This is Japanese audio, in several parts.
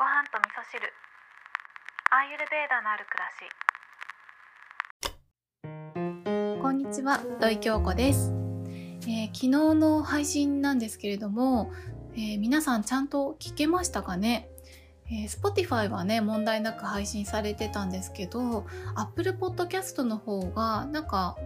ご飯と味噌汁。アーユルベーダのある暮らし。こんにちは、土井京子です、えー昨日の配信なんですけれども、えー皆さんちゃんと聞けましたかね、えー Spotify はね、問題なく配信されてたんですけど、Apple Podcast の方がなんか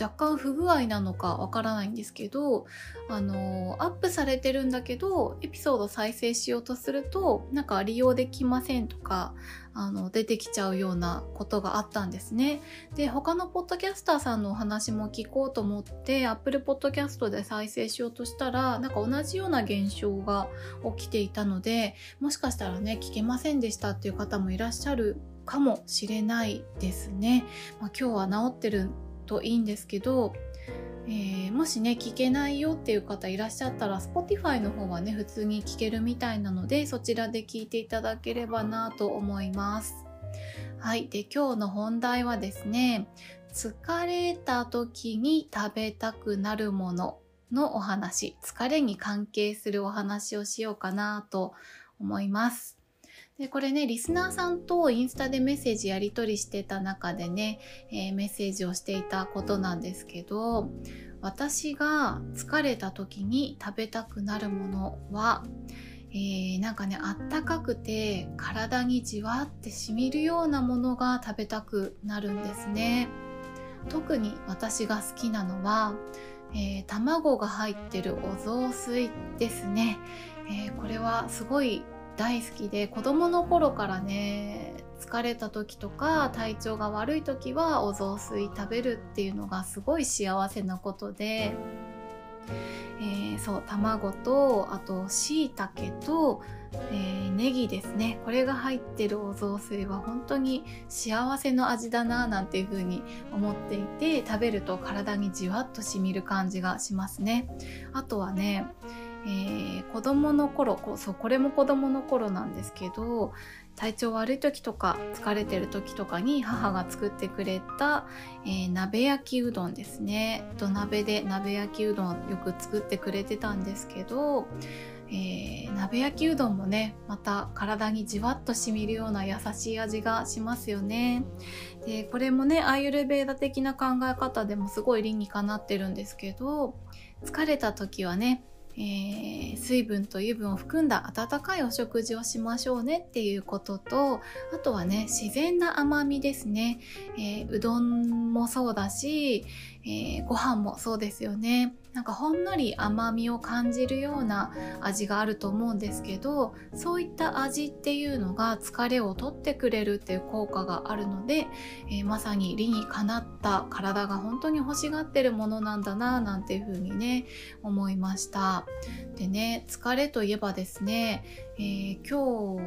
若干不具合なのかわからないんですけど、あのーアップされてるんだけど、エピソード再生しようとすると、なんか利用できませんとか、あの、出てきちゃうようなことがあったんですね。で他のポッドキャスターさんのお話も聞こうと思って Apple Podcast で再生しようとしたらなんか同じような現象が起きていたのでもしかしたらね聞けませんでしたっていう方もいらっしゃるかもしれないですね。まあ、今日は治ってるといいんですけど、えーもしね聞けないよっていう方いらっしゃったら Spotify の方はね普通に聞けるみたいなのでそちらで聞いていただければなと思います。はい。で、今日の本題はですね、疲れた時に食べたくなるもののお話、疲れに関係するお話をしようかなと思います。で、これね、リスナーさんとインスタでメッセージやり取りしてた中でね、えーメッセージをしていたことなんですけど、私が疲れた時に食べたくなるものは、えーなんかねあったかくて体にじわってしみるようなものが食べたくなるんですね。特に私が好きなのは、えー卵が入ってるお雑炊ですね、えーこれはすごい大好きで子供の頃からね疲れた時とか体調が悪い時はお雑炊食べるっていうのがすごい幸せなことでえーそう卵とあとしいたけと、えーネギですね。これが入ってるお雑炊は本当に幸せの味だななんていう風に思っていて食べると体にじわっとしみる感じがしますね。あとはね、えー子供の頃こそうこれも子供の頃なんですけど体調悪い時とか疲れてる時とかに母が作ってくれた、えー鍋焼きうどんですね。土鍋で鍋焼きうどんよく作ってくれてたんですけど、えー鍋焼きうどんもねまた体にじわっとしみるような優しい味がしますよね。でこれもねアーユルベーダ的な考え方でもすごい理にかなってるんですけど疲れた時はねえー水分と油分を含んだ温かいお食事をしましょうねっていうこととあとはね自然な甘みですね、えーうどんもそうだし、えーご飯もそうですよね。なんかほんのり甘みを感じるような味があると思うんですけどそういった味っていうのが疲れを取ってくれるっていう効果があるので、えーまさに理にかなった体が本当に欲しがってるものなんだななんていうふうにね思いました。でね疲れといえばですね、えー今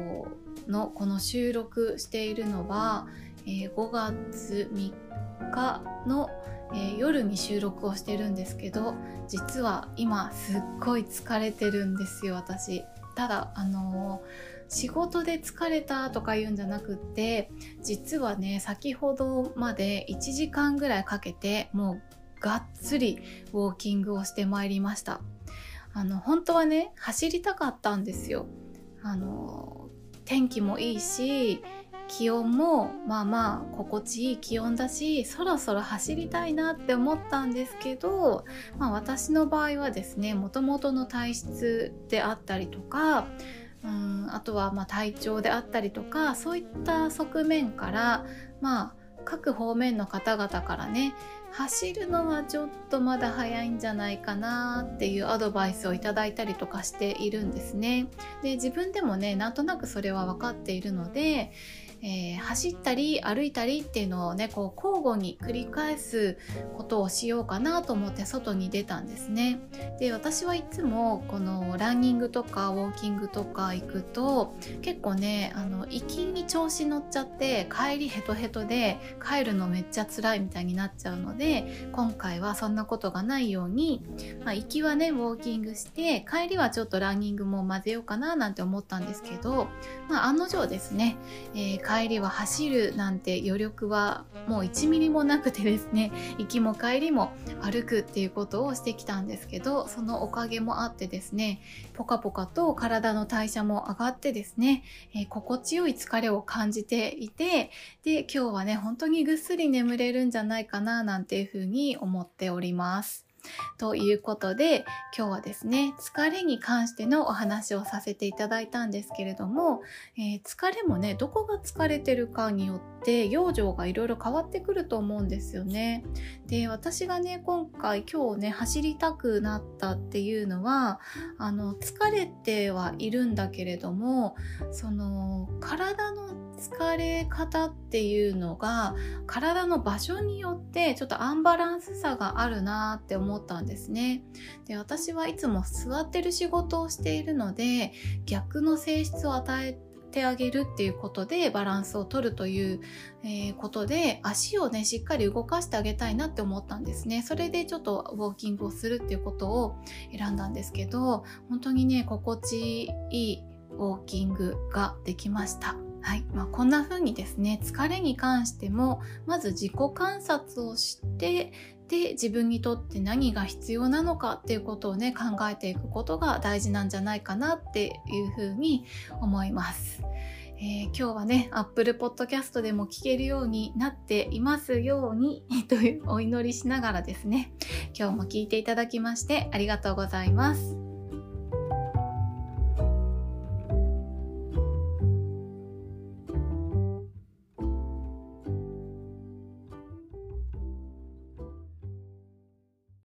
日のこの収録しているのは、え5月3日の、えー夜に収録をしてるんですけど実は今すっごい疲れてるんですよ私。ただあのー仕事で疲れたとか言うんじゃなくって実はね先ほどまで1時間ぐらいかけてもうがっつりウォーキングをしてまいりました。あの本当はね走りたかったんですよ。あの天気もいいし気温もまあまあ心地いい気温だしそろそろ走りたいなって思ったんですけど、まあ、私の場合はですねもともとの体質であったりとかうんあとはまあ体調であったりとかそういった側面からまあ各方面の方々からね走るのはちょっとまだ早いんじゃないかなっていうアドバイスをいただいたりとかしているんですね。で自分でもねなんとなくそれは分かっているので、えー走ったり歩いたりっていうのをねこう交互に繰り返すことをしようかなと思って外に出たんですね。で私はいつもこのランニングとかウォーキングとか行くと結構ねあの行きに調子乗っちゃって帰りヘトヘトで帰るのめっちゃ辛いみたいになっちゃうので今回はそんなことがないように、まあ、行きはねウォーキングして帰りはちょっとランニングも混ぜようかななんて思ったんですけど、まあ、案の定ですね、えー帰りは走るなんて余力はもう1ミリもなくてですね 行きも帰りも歩くっていうことをしてきたんですけどそのおかげもあってですねポカポカと体の代謝も上がってですね、えー、心地よい疲れを感じていてで今日はね本当にぐっすり眠れるんじゃないかななんていうふうに思っております。ということで今日はですね疲れに関してのお話をさせていただいたんですけれども、えー、疲れもねどこが疲れてるかによって養生がいろいろ変わってくると思うんですよね。で私がね今回今日ね走りたくなったっていうのはあの疲れてはいるんだけれどもその体の疲れ方っていうのが体の場所によってちょっとアンバランスさがあるなって思ったんですね。で私はいつも座ってる仕事をしているので逆の性質を与えてあげるっていうことでバランスを取るという、えー、ことで足をねしっかり動かしてあげたいなって思ったんですねそれでちょっとウォーキングをするっていうことを選んだんですけど本当にね心地いいウォーキングができましたはいまあ、こんな風にですね疲れに関してもまず自己観察をしてで自分にとって何が必要なのかっていうことをね考えていくことが大事なんじゃないかなっていう風に思います。えー、今日はね、Apple Podcast でも聞けるようになっていますように というお祈りしながらですね、今日も聞いていただきましてありがとうございます。